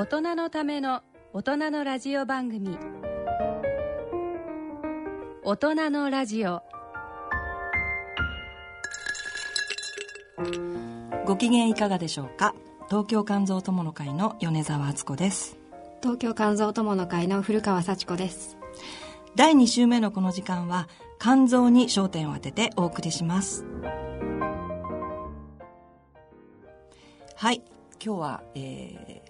大人のための大人のラジオ番組。大人のラジオ。ご機嫌いかがでしょうか？東京肝臓友の会の米沢敦子です。東京肝臓友の会の古川幸子です。第2週目のこの時間は肝臓に焦点を当ててお送りします。はい。今日は、えー、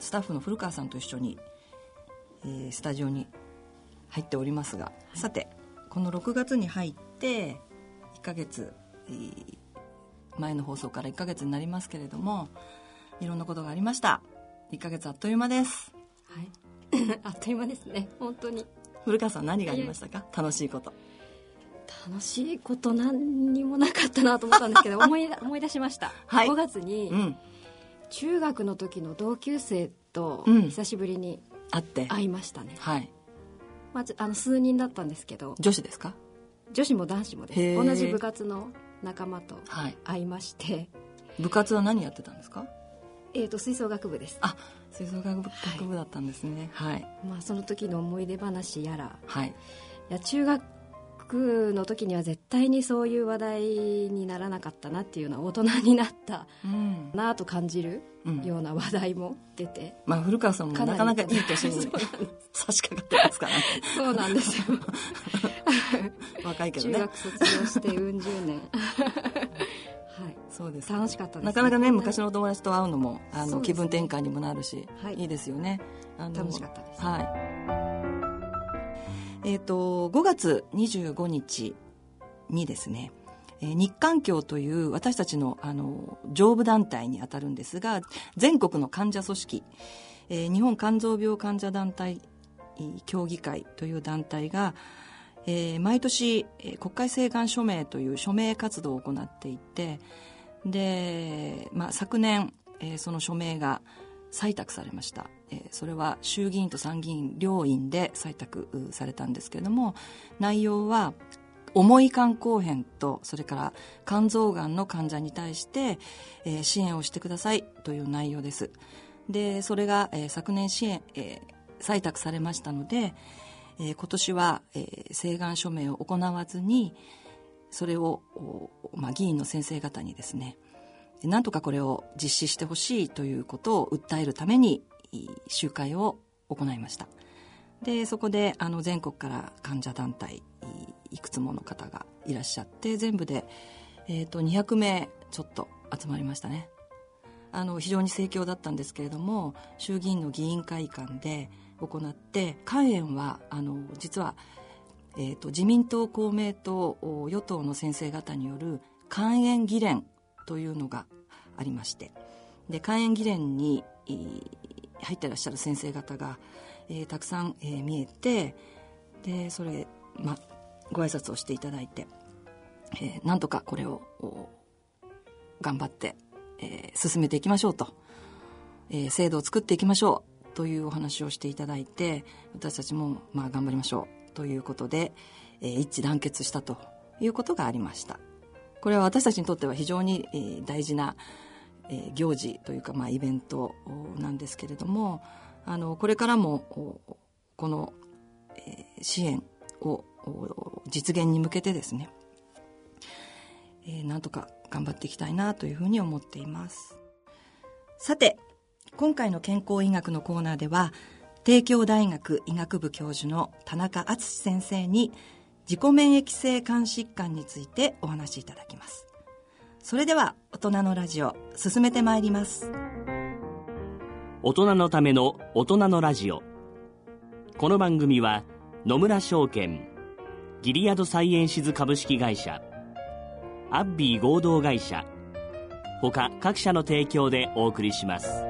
スタッフの古川さんと一緒に、えー、スタジオに入っておりますが、はい、さてこの6月に入って1ヶ月、えー、前の放送から1ヶ月になりますけれどもいろんなことがありました。1ヶ月あっという間です。はい。あっという間ですね。本当に。古川さん何がありましたか？楽しいこと。楽しいこと何にもなかったなと思ったんですけど思い思い出しました、はい、5月に、うん、中学の時の同級生と久しぶりに会って。会いましたね、はい、まあ、あの数人だったんですけど女子ですか？女子も男子もです。同じ部活の仲間と会いまして、はい、部活は何やってたんですか？えーと、吹奏楽部です。あ吹奏楽部だったんですね。はい、まあ、その時の思い出話やら、はい、いや中学の時には絶対にそういう話題にならなかったなっていうのは大人になったなと感じるような話題も出て、うん、まあ、古川さんもなかなかいい年に 差し掛かってますからね。そうなんですよ。若いけどね。中学卒業してうん十年。はい。そうです。楽しかったです、なかなかね昔のお友達と会うのもあの、気分転換にもなるし、はい、いいですよね。楽しかったです。はいえ、ー、と、5月25日にですね、日韓協という私たちのあの上部団体にあたるんですが全国の患者組織、えー、日本肝臓病患者団体協議会という団体が、えー、毎年、国会請願署名という署名活動を行っていてで、まあ、昨年、えー、その署名が採択されました、えー、それは衆議院と参議院両院で採択されたんですけれども内容は重い肝硬変とそれから肝臓がんの患者に対して、えー、支援をしてくださいという内容です。でそれが、えー、昨年支援、えー、採択されましたので、えー、今年は、えー、請願署名を行わずにそれを、まあ、議員の先生方にですねなんとかこれを実施してほしいということを訴えるために集会を行いました。でそこであの全国から患者団体いくつもの方がいらっしゃって全部で、えーと、200名ちょっと集まりましたね。あの非常に盛況だったんですけれども衆議院の議員会館で行って肝炎はあの実は、えーと自民党公明党与党の先生方による肝炎議連というのがありましてで肝炎議連に入ってらっしゃる先生方が、えー、たくさん、えー、見えてでそれ、ま、ご挨拶をしていただいて、えー、なんとかこれを頑張って、えー、進めていきましょうと、えー、制度を作っていきましょうというお話をしていただいて私たちも、まあ、頑張りましょうということで、えー、一致団結したということがありました。これは私たちにとっては非常に、大事な、えー、行事というか、まあ、イベントなんですけれどもあのこれからもこの、えー、支援を実現に向けてですね、えー、なんとか頑張っていきたいなというふうに思っています。さて今回の健康医学のコーナーでは帝京大学医学部教授の田中敦先生に自己免疫性肝疾患についてお話しいただきます。それでは大人のラジオ進めてまいります。大人のための大人のラジオ。この番組は野村証券ギリアドサイエンシズ株式会社アッビー合同会社他各社の提供でお送りします。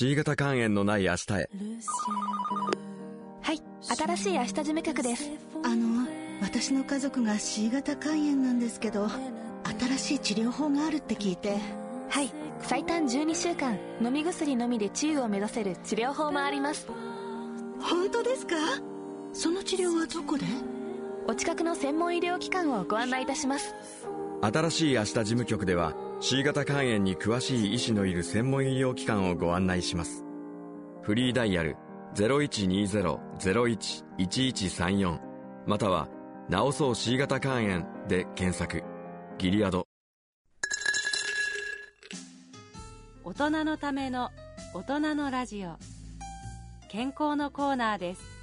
C 型肝炎のない明日へ。はい新しい明日事務局です。あの私の家族が C 型肝炎なんですけど新しい治療法があるって聞いて。はい最短12週間飲み薬のみで治癒を目指せる治療法もあります。本当ですか？その治療はどこで？お近くの専門医療機関をご案内いたします。新しい明日事務局では C 型肝炎に詳しい医師のいる専門医療機関をご案内します。フリーダイヤル0120-01-1134または「治そう C 型肝炎」で検索。ギリアド。大人のための大人のラジオ。健康のコーナーです。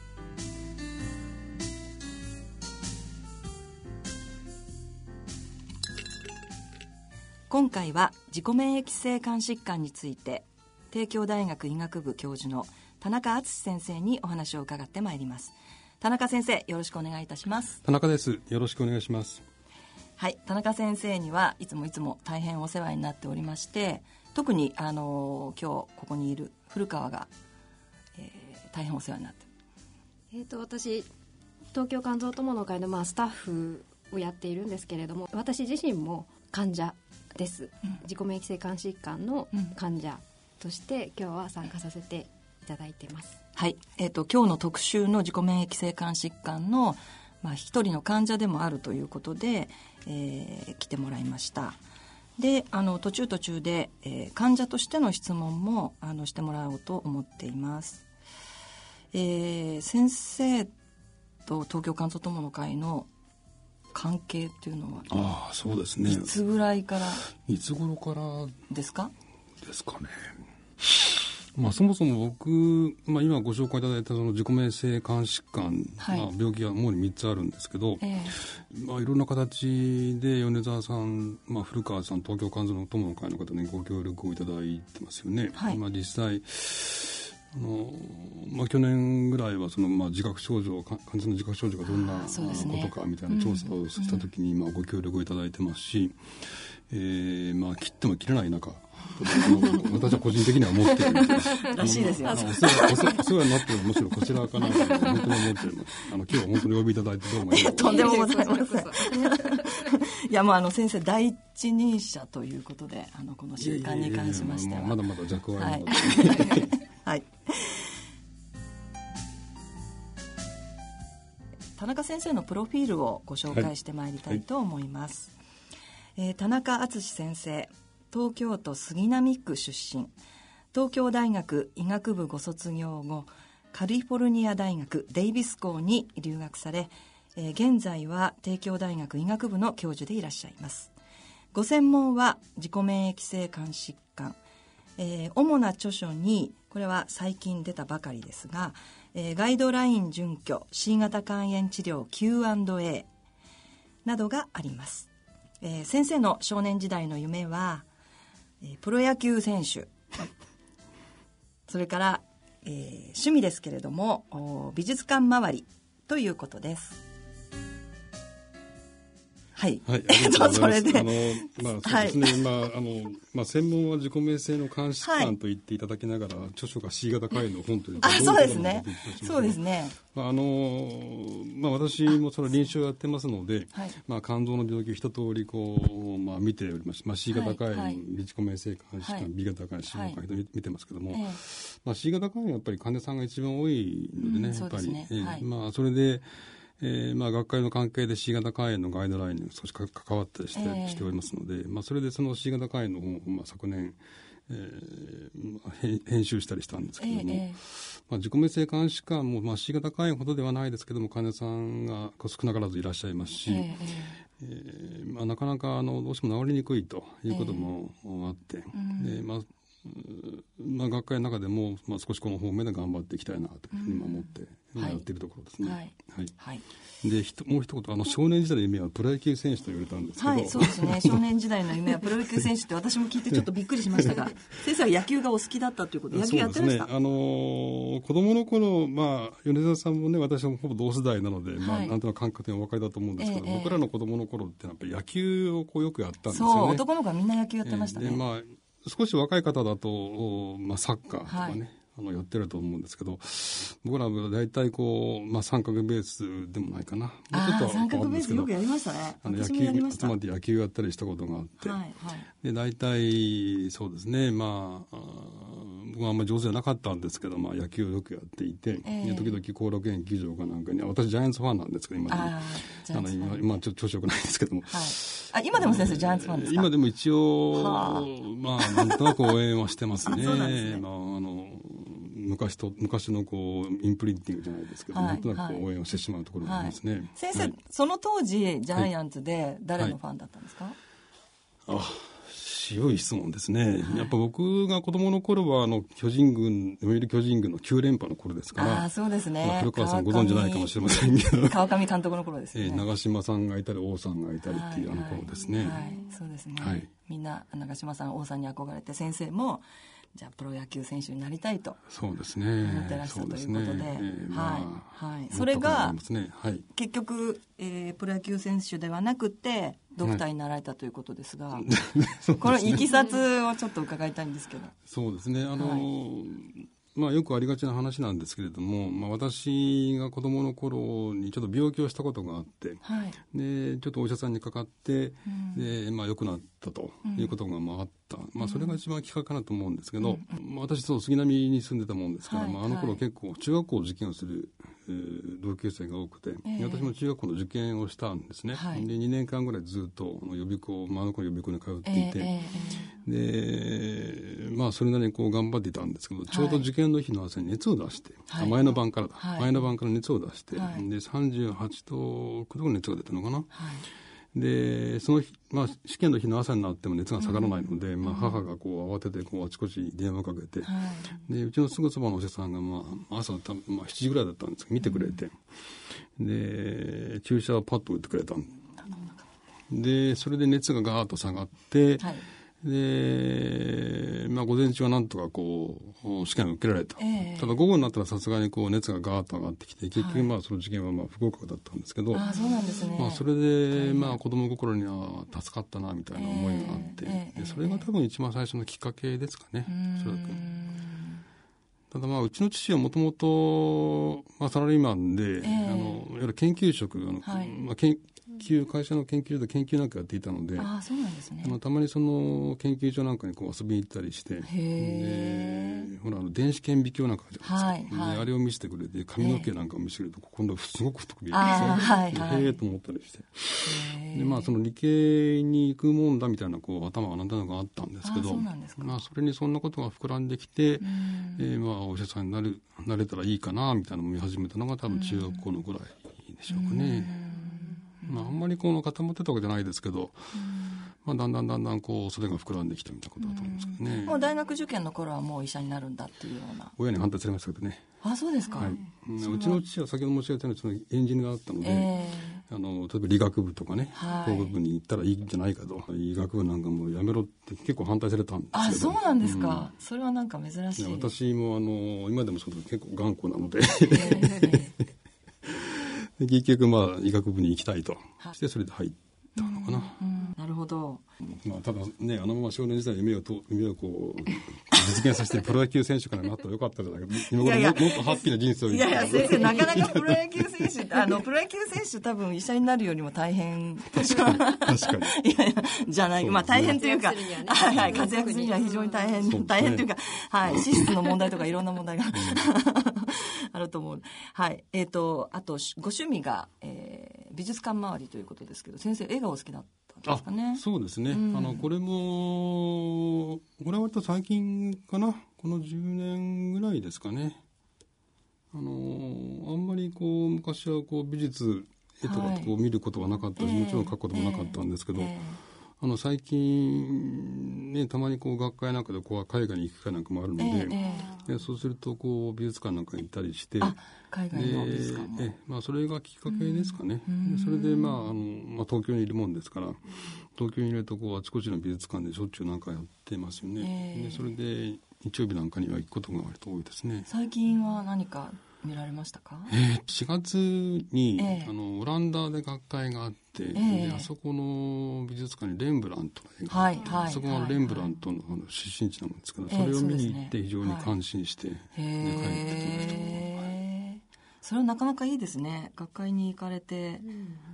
今回は自己免疫性肝疾患について帝京大学医学部教授の田中敦先生にお話を伺ってまいります。田中先生よろしくお願いいたします。田中です。よろしくお願いします。はい。田中先生にはいつもいつも大変お世話になっておりまして特にあの今日ここにいる古川が、えー、大変お世話になって。えっ、ー、と私東京肝臓友の会のまあスタッフをやっているんですけれども私自身も患者です、うん、自己免疫性肝疾患の患者として今日は参加させていただいてます。はい、えーと、今日の特集の自己免疫性肝疾患の、まあ、一人の患者でもあるということで、えー、来てもらいました。であの途中途中で、えー、患者としての質問もあのしてもらおうと思っています、えー、先生と東京肝臓友の会の関係っていうのはああそうですね。いつぐらいから？いつ頃から？ですか？ですかね。まあ、そもそも僕、まあ、今ご紹介いただいたその自己免疫性肝疾患、はい、まあ、病気は主に3つあるんですけど、えー、まあ、いろんな形で米沢さん、まあ、古川さん東京肝臓の友の会の方にご協力をいただいてますよね。はい、まあ、実際あのまあ、去年ぐらいはその、まあ、自覚症状患者の自覚症状がどんなことかみたいな調査をしたときに、まあ、ご協力をいただいてますし、えーまあ、切っても切れない中 私は個人的には思ってるらしいですよ。お世話になってるむしろこちらかなと本当に思ってるあの今日は本当にお呼びいただいてどうも とんでもございません。いやもうあの先生第一人者ということであのこの習慣に関しましてはまだまだ弱はあるので。はい。田中先生のプロフィールをご紹介してまいりたいと思います。はい、えー、田中敦先生東京都杉並区出身。東京大学医学部ご卒業後カリフォルニア大学デイビス校に留学され、えー、現在は帝京大学医学部の教授でいらっしゃいます。ご専門は自己免疫性肝疾患、えー、主な著書にこれは最近出たばかりですが、えー、ガイドライン準拠 C 型肝炎治療 Q&A などがあります、えー、先生の少年時代の夢はえプロ野球選手 それから、えー、趣味ですけれども美術館周りということです。はい。はい。ありがとうござ。あの、まあ、そうですね。はい、まあ、あの、まあ、専門は自己命性の監視官と言っていただきながら、はい、著書が C 型肝炎の本というあ、そうですね。そうですね。まあ、あの、まあ、私もその臨床やってますので、はい、まあ、肝臓の病気一通り、こう、まあ、見ております。まあ、C 型肝炎、はい、自己命性監視官、B 型肝炎、C 型肝炎見てますけども、まあ、C 型肝炎はやっぱり患者さんが一番多いのでね、やっぱり。ね、まあ、それで、えーまあ、学会の関係で C 型肝炎のガイドラインに少し関わったりしてえー、しておりますので、まあ、それでその C 型肝炎の本を、まあ、昨年、えー、編集したりしたんですけども、えー、まあ、自己免性肝疾患も、まあ、C 型肝炎ほどではないですけども患者さんが少なからずいらっしゃいますし、えーえー。まあ、なかなかあのどうしても治りにくいということもあって、えー、でまあまあ、学会の中でも、まあ、少しこの方面で頑張っていきたいなというふうに思って、やっているところですね。はい、はい。はい。でもう一言あの少年時代の夢はプロ野球選手と言われたんですけど、はい、そうですね。少年時代の夢はプロ野球選手って私も聞いてちょっとびっくりしましたが。先生は野球がお好きだったということで野球やってました、ね、あのー、子供の頃、まあ、米沢さんもね私もほぼ同世代なので、まあ、なんとなく感覚的にお分かりだと思うんですけど、えー、僕らの子供の頃ってやっぱり野球をこうよくやったんですよね。そう男の子はみんな野球やってましたね、えー、まあ少し若い方だと、まあ、サッカーとかね、あのやってると思うんですけど僕らは大体こう、まあ、三角ベースでもないかな。ああ三角ベースよくやりましたね。あの野球集まって野球やったりしたことがあって、はいはい、で大体そうですねまあ僕はあんまり上手じゃなかったんですけど、まあ、野球をよくやっていて、えー、時々後楽園球場かなんかに私ジャイアンツファンなんですけど今でもあの今今ちょっと調子よくないんですけども、はい、あ今でも先生ジャイアンツファンですか？今でも一応まあなんとなく応援はしてますね。ね、まあ、昔と昔のこうインプリンティングじゃないですけど、はい、なんとなく応援をしてしまうところがありますね、はい、先生、その当時ジャイアンツで誰のファンだったんですか、あ強い質問ですね、やっぱ僕が子供の頃はあの巨人軍読売巨人軍の9連覇の頃ですからあそうですね、古川さんご存じないかもしれませんけど。川上監督の頃ですね、えー、長嶋さんがいたり王さんがいたりっていうあの頃ですね、はい、はい、そうですね、はい、みんな長嶋さん王さんに憧れて先生もじゃあプロ野球選手になりたいとそうですね。思ってらっしゃるということで、ね。えー、はい、はい、それが、ね。はい、結局、えー、プロ野球選手ではなくてドクターになられたということですが、はい、このいきさつをちょっと伺いたいんですけど。そうですね。あの、はいまあ、よくありがちな話なんですけれども、まあ、私が子供の頃にちょっと病気をしたことがあって、はい、でちょっとお医者さんにかかって、うん、でまあ、良くなったということがまああった、うん、まあ、それが一番きっかけかなと思うんですけど、うん、まあ、私そう杉並に住んでたもんですから、はい、まあ、あの頃結構中学校受験をする、えー、同級生が多くて、えー、私も中学校の受験をしたんですね、はい、で2年間ぐらいずっと予備校、まあ、あの頃予備校に通っていて、えー、でまあそれなりにこう頑張っていたんですけど、ちょうど受験の日の朝に熱を出して、はい、前の晩からだ、はい、前の晩から熱を出して、はい、で38度9度熱が出たのかな、でその日、まあ、試験の日の朝になっても熱が下がらないので、うん、まあ、母がこう慌ててこうあちこち電話をかけて、でうちのすぐそばのお医者さんが、まあ、朝た、まあ、7時ぐらいだったんですけど見てくれて、うん、で注射をパッと打ってくれたでそれで熱がガーッと下がって、はいで、まあ、午前中はなんとかこう試験を受けられた、えー、ただ午後になったらさすがにこう熱がガーッと上がってきて結局まあその受験はまあ不合格だったんですけど、はい、あそうなんですね、まあ、それでまあ子供心には助かったなみたいな思いがあって、えー、でそれが多分一番最初のきっかけですかねおそらく。ただまあうちの父はもともとサラリーマンで、えー、あのいわゆる研究職あの、はい、まあ、研究会社の研究所で研究なんかやっていたのであそうなんですね。あのたまにその研究所なんかにこう遊びに行ったりしてでほらあの電子顕微鏡なんかあるじゃないですか、はいはい、あれを見せてくれて髪の毛なんかを見せると今度はすごく太く見えて、はいはい、へえと思ったりして。でまあその理系に行くもんだみたいなこう頭がなんとなくあったんですけどまあ、それにそんなことが膨らんできて、えー、まあお医者さんになるなれたらいいかなみたいなのを見始めたのが多分中学校のぐらいでしょうかね。まあ、あんまりこの固まってたわけじゃないですけど、まあ、だんだんだんだんこうそれが膨らんできたみたいなことだと思うんですけどね、もう大学受験の頃はもう医者になるんだっていうような。親に反対されましたけどね。あそうですか、はい、うちの父は先ほど申し上げたようにエンジニアだったので、えー、あの例えば理学部とかね、はい、工学部に行ったらいいんじゃないかと。医学部なんかもうやめろって結構反対されたんですけど。あそうなんですか、うん、それはなんか珍しい。私もあの今でもそう結構頑固なので、えーで結局まあ医学部に行きたいと。してそれで入ったのかな。なるほど。まあただねあのまま少年時代夢をと夢をこう実現させてプロ野球選手からなったらよかったじゃないか。今頃もっとハッピーな人生をいやいや先生なかなかプロ野球選手あのプロ野球選手多分医者になるよりも大変確かに確かに。いやいやじゃない、まあ大変というかはいはい活躍するには非常に大変、ね、大変というかはい資質の問題とかいろんな問題があると思う。はい。えっ、ー、と、あと、ご趣味が、えー、美術館周りということですけど、先生、絵がお好きだったんですかね？そうですね。うん、あの、これも、これは割と最近かな？この10年ぐらいですかね。あの、あんまりこう、昔はこう、美術、絵とかこう見ることはなかったし、もちろん描くこともなかったんですけど、あの最近、ね、たまにこう学会なんかでこう海外に行く機会なんかもあるので、えー、そうするとこう美術館なんかに行ったりして海外の美術館も、えまあ、それがきっかけですかね。それで、まああのまあ、東京にいるもんですから東京にいるとこうあちこちの美術館でしょっちゅうなんかやってますよね、えー、でそれで日曜日なんかには行くことが割と多いですね。最近は何か見られましたか、えー、4月に、えー、あのオランダで学会があって、えー、あそこの美術館にレンブラントの絵があって、はいはい、そこがレンブラントのあの出身地なんですけど、それを見に行って非常に感心して、え。ー、ね、帰ってきました。それはなかなかいいですね。学会に行かれて、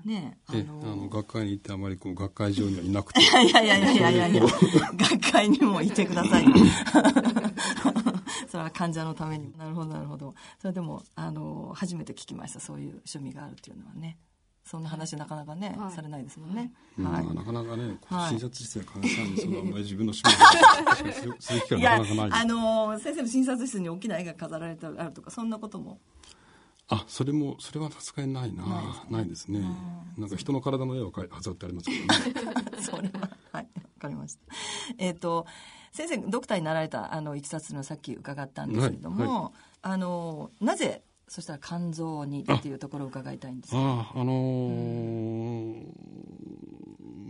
ねあのあの学会に行ってあまりこう学会場にはいなくて。いやいやいやいやいやいや学会にもいてください それは患者のためになるほどなるほどそれでもあの初めて聞きましたそういう趣味があるっていうのはねそんな話なかなかね、はい、されないですもんね。はい、なかなかね、診察室で患者さんにそのあんまり自分の趣味を する機会なかなかない。あの先生の診察室に大きな絵が飾られてあるとかそんなことも？あ、それもそれはさすがにないな、ないですね。なんか人の体の絵は飾ってありますけどね。それははい、わかりました。えっ、ー、と。先生ドクターになられたあのいきさつのさっき伺ったんですけれども、はいはい、あのなぜそしたら肝臓にっていうところを伺いたいんですああのーう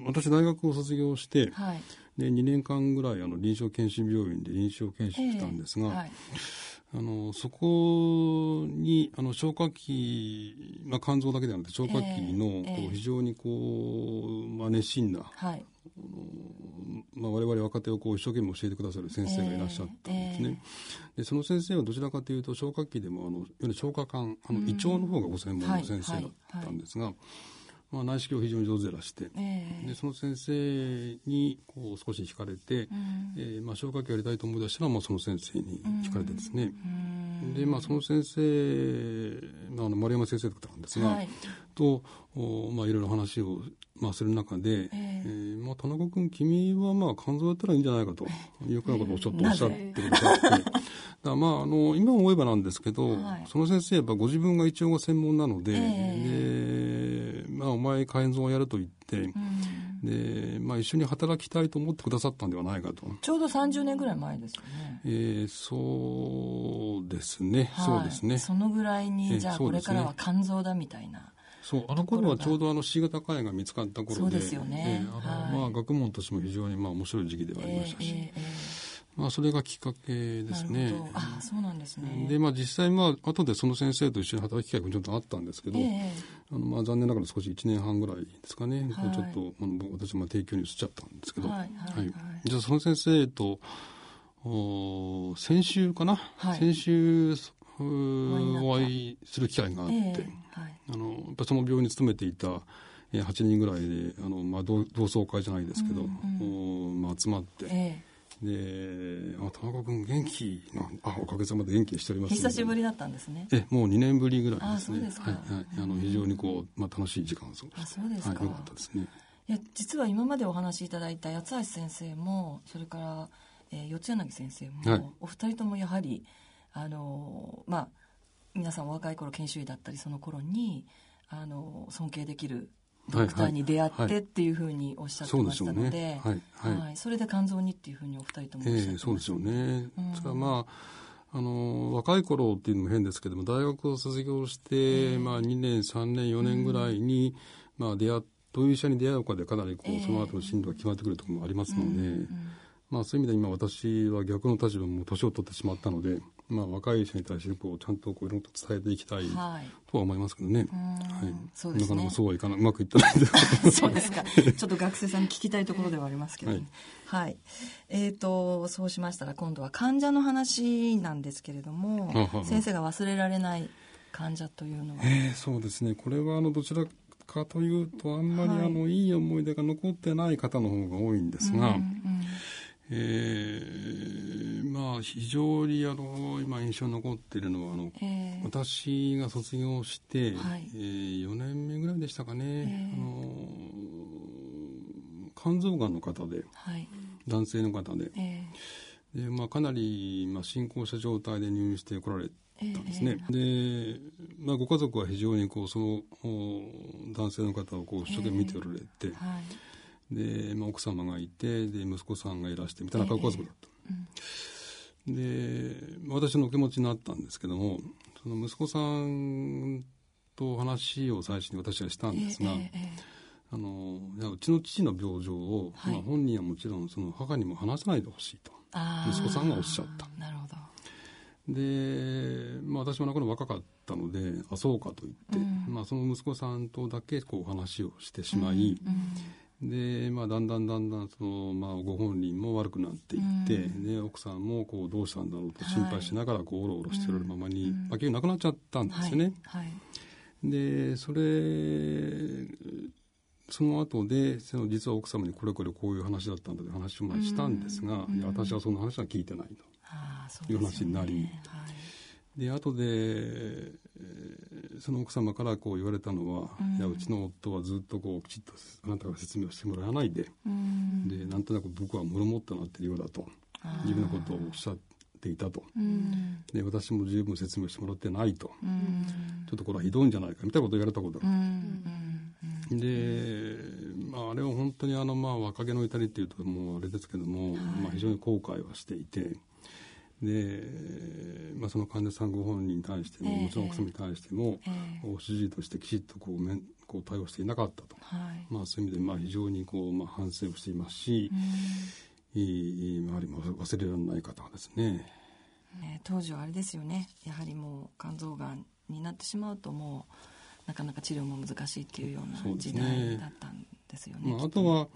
ん、私大学を卒業して、はい、で2年間ぐらいあの臨床検診病院で臨床検診したんですが、えーはい。あのそこにあの消化器、まあ、肝臓だけではなくて消化器のこう非常にこう、まあ、熱心な、はい、まあ、我々若手をこう一生懸命教えてくださる先生がいらっしゃったんですね。えー、でその先生はどちらかというと消化器でもあのいわゆる消化管あの胃腸の方がご専門の先生だったんですが。はいはいはい。まあ、内視鏡非常に上手でらして、えー、でその先生にこう少し惹かれて、うん、えー、まあ、消化器やりたいと思い出したら、まあ、その先生に惹かれてですね、うん、で、まあ、その先生、まあ、あの丸山先生だったんですが、はい、とお、まあ、いろいろ話を、まあ、する中で、えー、えー、まあ、田中君君はまあ肝臓やったらいいんじゃないかというふうなことをちょっとおっしゃってくださって。だまあ、あの今思えばなんですけど、はい、その先生やっぱご自分が一応が専門なので、えー、でまあ、お前肝臓をやると言って、うん、でまあ、一緒に働きたいと思ってくださったんではないかと。ちょうど30年ぐらい前ですよね、えー、そうですね、はい、そうですね。そのぐらいにじゃあこれからは肝臓だみたいな、そうあの頃はちょうどあの C 型肝炎が見つかった頃でですよね、えーあの、はい、まあ、学問としても非常にまあ面白い時期ではありましたし、えーえーまあ、それがきっかけですね。あそうなんですね。で、まあ、実際、まあ、後でその先生と一緒に働く機会もちょっとあったんですけど、えー、あのまあ、残念ながら少し1年半ぐらいですかね、はい、ちょっとあの私も提供に移っちゃったんですけど、はいはいはい、じゃあその先生とお先週かな、はい、先週お会いする機会があって、えーはい、あのやっぱその病院に勤めていた8人ぐらいであの、まあ、同窓会じゃないですけど、うんうん、まあ、集まって。えーで、あ、田中君元気な、あ、おかげさまで元気にしております。久しぶりだったんですね。え、もう2年ぶりぐらいですね。あ、そうですか。はい、はい、あの、非常にこう、まあ、楽しい時間を過ごして。あ、そうですか。はい、よかったですね。いや、実は今までお話しいただいた八橋先生も、それから、えー、四柳先生も、はい、お二人ともやはり、あの、まあ、皆さん若い頃研修医だったり、その頃に、あの、尊敬できるドクターに出会ってっていうふうにおっしゃってましたので、それで肝臓にっていうふうにお二人ともおっしゃってました、えー、そうですよね。うん、それはまああの若い頃っていうのも変ですけども大学を卒業して、えー、まあ、2年3年4年ぐらいに、うん、まあ、出会どういう医者に出会うかでかなりこう、その後の進路が決まってくるところもありますので、まあ、そういう意味で今私は逆の立場も年を取ってしまったので、まあ、若い人に対してこうちゃんとこういろいろと伝えていきたいとは思いますけどね。はい、そうですねなかなかそうはいかなうまくいってないそうですか。ちょっと学生さんに聞きたいところではありますけど、ね、はい、はい。えっ、ー、とそうしましたら今度は患者の話なんですけれども、先生が忘れられない患者というのは？えー、そうですね。これはあのどちらかというとあんまりあの、い、い思い出が残ってない方の方が多いんですが。うんうんえー、まあ非常にあの今印象に残っているのはあの、えー、私が卒業して、はい、えー、4年目ぐらいでしたかね、えー、あの肝臓がんの方で、はい、男性の方で。えー、でまあ、かなり、まあ、進行した状態で入院してこられたんですね。で、まあ、ご家族は非常にこうその男性の方をこう一生懸命見ておられて、はい、で、まあ、奥様がいてで息子さんがいらしてみたいなご家族だった。で私のお気持ちになったんですけどもその息子さんと話を最初に私はしたんですが、えーえー、あのうちの父の病状を、はい、まあ、本人はもちろんその母にも話さないでほしいと息子さんがおっしゃった。なるほど。で、まあ、私もなかなか若かったのであそうかと言って、うん、まあ、その息子さんとだけこう話をしてしまい、うんうん、で、まあ、だんだんだんだんその、まあ、ご本人も悪くなっていって、で奥さんもこうどうしたんだろうと心配しながらこうおろおろしてるままに、まあ、結局亡くなっちゃったんですよね。はい。はい。でそれその後でその実は奥様にこれこれこういう話だったんだという話をしたんですが、いや私はその話は聞いてないという話になり、で後で、えー、その奥様からこう言われたのは、いやうちの夫はずっとこうきちっとあなたが説明をしてもらわないで、でなんとなく僕はモ持ってなってるようだと。自分のことをおっしゃっていたと、で私も十分説明してもらってないと、ちょっとこれはひどいんじゃないかみたいなことを言われたことが、で、まあ、あれは本当にあの、まあ、若気の至りっていうともうあれですけども、はい、まあ、非常に後悔はしていて。で、まあ、その患者さんご本人に対しても、えー、もちろん奥様に対しても、えー、主治医としてきちっとこうめんこう対応していなかったと、はい、まあ、そういう意味でまあ非常にこう、まあ、反省をしていますし、うん、いい周りも忘れられない方がですね、ね、当時はあれですよね。やはりもう肝臓がんになってしまうともうなかなか治療も難しいっていうような時代だったんですよね。ねまあ、あとは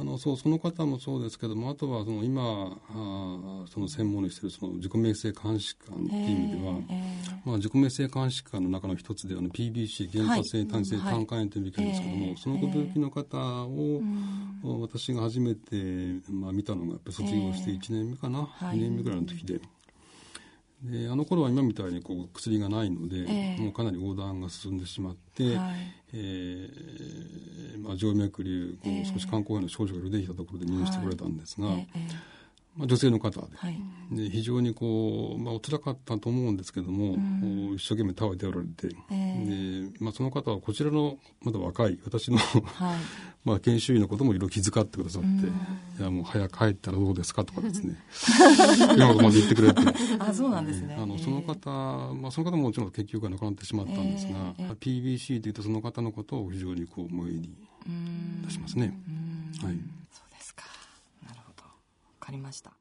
あのそうその方もそうですけどもあとはその今あその専門にしているその自己免疫性肝疾患っていう意味では、えー、まあ、自己免疫性肝疾患の中の一つであの PBC 原発性単性胆管炎という病気なんですけども、はい、その病気の方を、えー、私が初めて、まあ、見たのが卒業して1年目かな、えー、2年目ぐらいの時で。であの頃は今みたいにこう薬がないので、えー、もうかなり横断が進んでしまって、はい、えー、まあ、静脈瘤こう少し肝硬変の症状が出てきたところで入院してくれたんですが、はいえーまあ、女性の方ではい、で非常にこう、まあ、お辛かったと思うんですけども、うん、一生懸命倒れておられて、えー、でまあ、その方はこちらのまだ若い私の、はい、まあ、研修医のこともいろいろ気遣ってくださって「うん、いやもう早く帰ったらどうですか?」とかですね。今のとまで言ってくれて。あそうなんですね、あのその方、まあ、その方ももちろん結局は亡くなってしまったんですが、えー、PBC というとその方のことを非常にこう思いに出しますね。はいかりました。